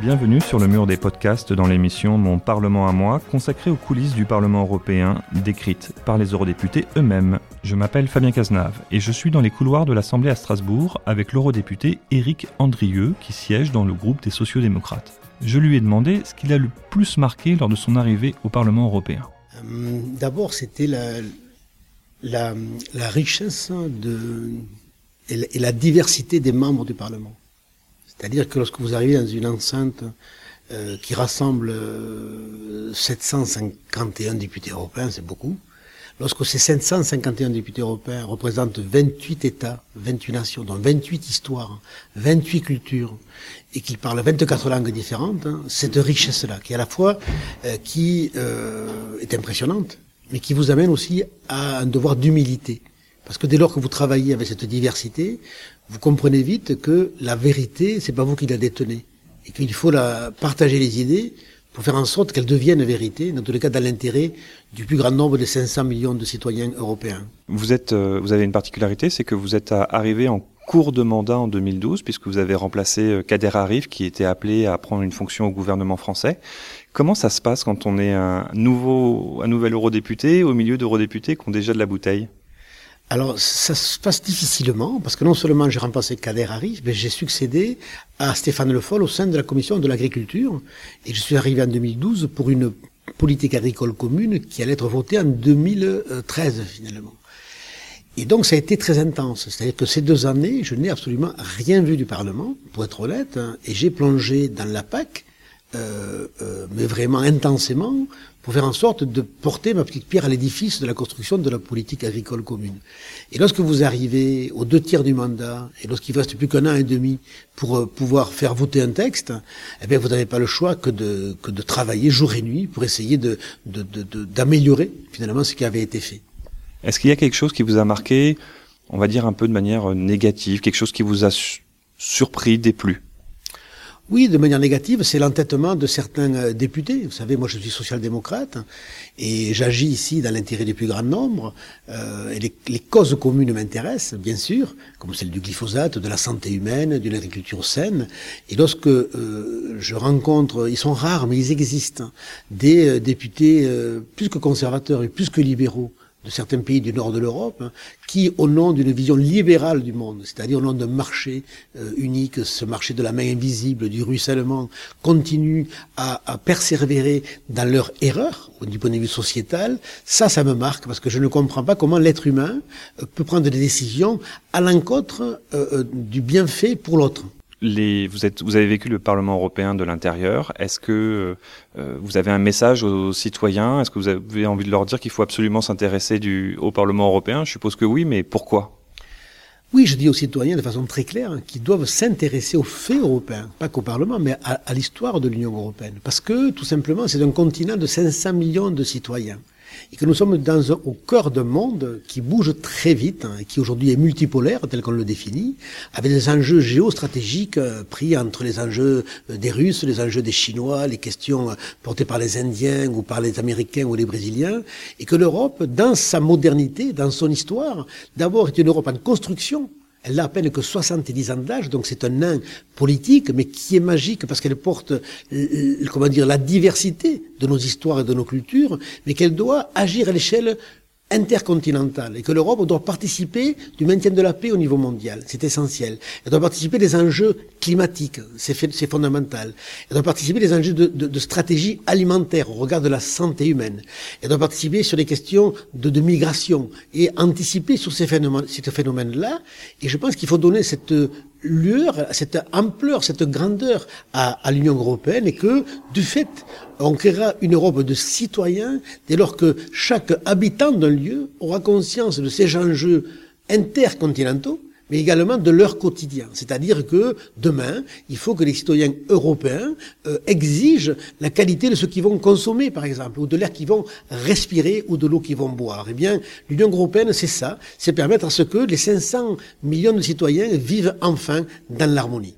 Bienvenue sur le mur des podcasts dans l'émission Mon Parlement à moi, consacrée aux coulisses du Parlement européen, décrites par les eurodéputés eux-mêmes. Je m'appelle Fabien Cazenave et je suis dans les couloirs de l'Assemblée à Strasbourg avec l'eurodéputé Éric Andrieux qui siège dans le groupe des sociodémocrates. Je lui ai demandé ce qu'il a le plus marqué lors de son arrivée au Parlement européen. Euh, d'abord, c'était la, richesse et la diversité des membres du Parlement. C'est-à-dire que lorsque vous arrivez dans une enceinte euh, qui rassemble 751 euh, députés européens, c'est beaucoup. Lorsque ces 751 députés européens représentent 28 États, 28 nations, dont 28 histoires, 28 cultures, et qu'ils parlent 24 langues différentes, hein, cette richesse-là, qui à la fois euh, qui est impressionnante, mais qui vous amène aussi à un devoir d'humilité. Parce que dès lors que vous travaillez avec cette diversité, vous comprenez vite que la vérité, c'est pas vous qui la détenez. Et qu'il faut la partager les idées pour faire en sorte qu'elles deviennent vérité, dans tous les cas dans l'intérêt du plus grand nombre des 500 millions de citoyens européens. Vous êtes, euh, vous avez une particularité, c'est que vous êtes arrivé en cours de mandat en 2012, puisque vous avez remplacé euh, Kader Arif, qui était appelé à prendre une fonction au gouvernement français. Comment ça se passe quand on est un nouveau, un nouvel eurodéputé au milieu d'eurodéputés qui ont déjà de la bouteille? Alors, ça se passe difficilement, parce que non seulement j'ai remplacé Kader Arif, mais j'ai succédé à Stéphane Le Foll au sein de la commission de l'agriculture, et je suis arrivé en 2012 pour une politique agricole commune qui allait être votée en 2013 finalement. Et donc ça a été très intense, c'est-à-dire que ces deux années, je n'ai absolument rien vu du Parlement, pour être honnête, hein, et j'ai plongé dans la PAC, euh, euh, mais vraiment intensément, pour faire en sorte de porter ma petite pierre à l'édifice de la construction de la politique agricole commune. Et lorsque vous arrivez aux deux tiers du mandat, et lorsqu'il ne reste plus qu'un an et demi pour euh, pouvoir faire voter un texte, eh bien vous n'avez pas le choix que de, que de travailler jour et nuit pour essayer de, d'améliorer de, finalement ce qui avait été fait. Est-ce qu'il y a quelque chose qui vous a marqué, on va dire un peu de manière négative, quelque chose qui vous a surpris, déplu? Oui, de manière négative, c'est l'entêtement de certains euh, députés. Vous savez, moi je suis social-démocrate et j'agis ici dans l'intérêt du plus grand nombre. Euh, et les, causes communes m'intéressent, bien sûr, comme celle du glyphosate, de la santé humaine, d'une agriculture saine. Et lorsque euh, je rencontre, ils sont rares, mais ils existent, des députés plus que conservateurs et plus que libéraux, de certains pays du nord de l'Europe, hein, qui, au nom d'une vision libérale du monde, c'est-à-dire au nom d'un marché euh, unique, ce marché de la main invisible, du ruissellement, continuent à, persévérer dans leur erreur, du point de vue sociétal, ça, ça me marque, parce que je ne comprends pas comment l'être humain euh, peut prendre des décisions à l'encontre euh, du bienfait pour l'autre vous, avez vécu le Parlement européen de l'intérieur. Est-ce que euh, vous avez un message aux citoyens? Est-ce que vous avez envie de leur dire qu'il faut absolument s'intéresser au Parlement européen? Je suppose que oui, mais pourquoi? Oui, je dis aux citoyens de façon très claire qu'ils doivent s'intéresser aux faits européens, pas qu'au Parlement, mais à, à l'histoire de l'Union européenne. Parce que, tout simplement, c'est un continent de 500 millions de citoyens et que nous sommes dans au cœur d'un monde qui bouge très vite, hein, qui aujourd'hui est multipolaire tel qu'on le définit, avec des enjeux géostratégiques euh, pris entre les enjeux euh, des Russes, les enjeux des Chinois, les questions euh, portées par les Indiens ou par les Américains ou les Brésiliens, et que l'Europe, dans sa modernité, dans son histoire, d'abord est une Europe en construction, elle n'a à peine que 70 ans d'âge, donc c'est un nain politique, mais qui est magique parce qu'elle porte, euh, comment dire, la diversité de nos histoires et de nos cultures, mais qu'elle doit agir à l'échelle intercontinentale et que l'Europe doit participer du maintien de la paix au niveau mondial. C'est essentiel. Elle doit participer des enjeux climatiques. C'est fondamental. Elle doit participer des enjeux de, stratégie alimentaire au regard de la santé humaine. Elle doit participer sur les questions de, migration et anticiper sur ces phénomènes-là. Et je pense qu'il faut donner cette lueur, cette ampleur, cette grandeur à, l'Union européenne et que, du fait, on créera une Europe de citoyens dès lors que chaque habitant d'un lieu aura conscience de ces enjeux intercontinentaux mais également de leur quotidien. C'est-à-dire que demain, il faut que les citoyens européens euh, exigent la qualité de ce qu'ils vont consommer, par exemple, ou de l'air qu'ils vont respirer, ou de l'eau qu'ils vont boire. Eh bien, l'Union européenne, c'est ça, c'est permettre à ce que les 500 millions de citoyens vivent enfin dans l'harmonie.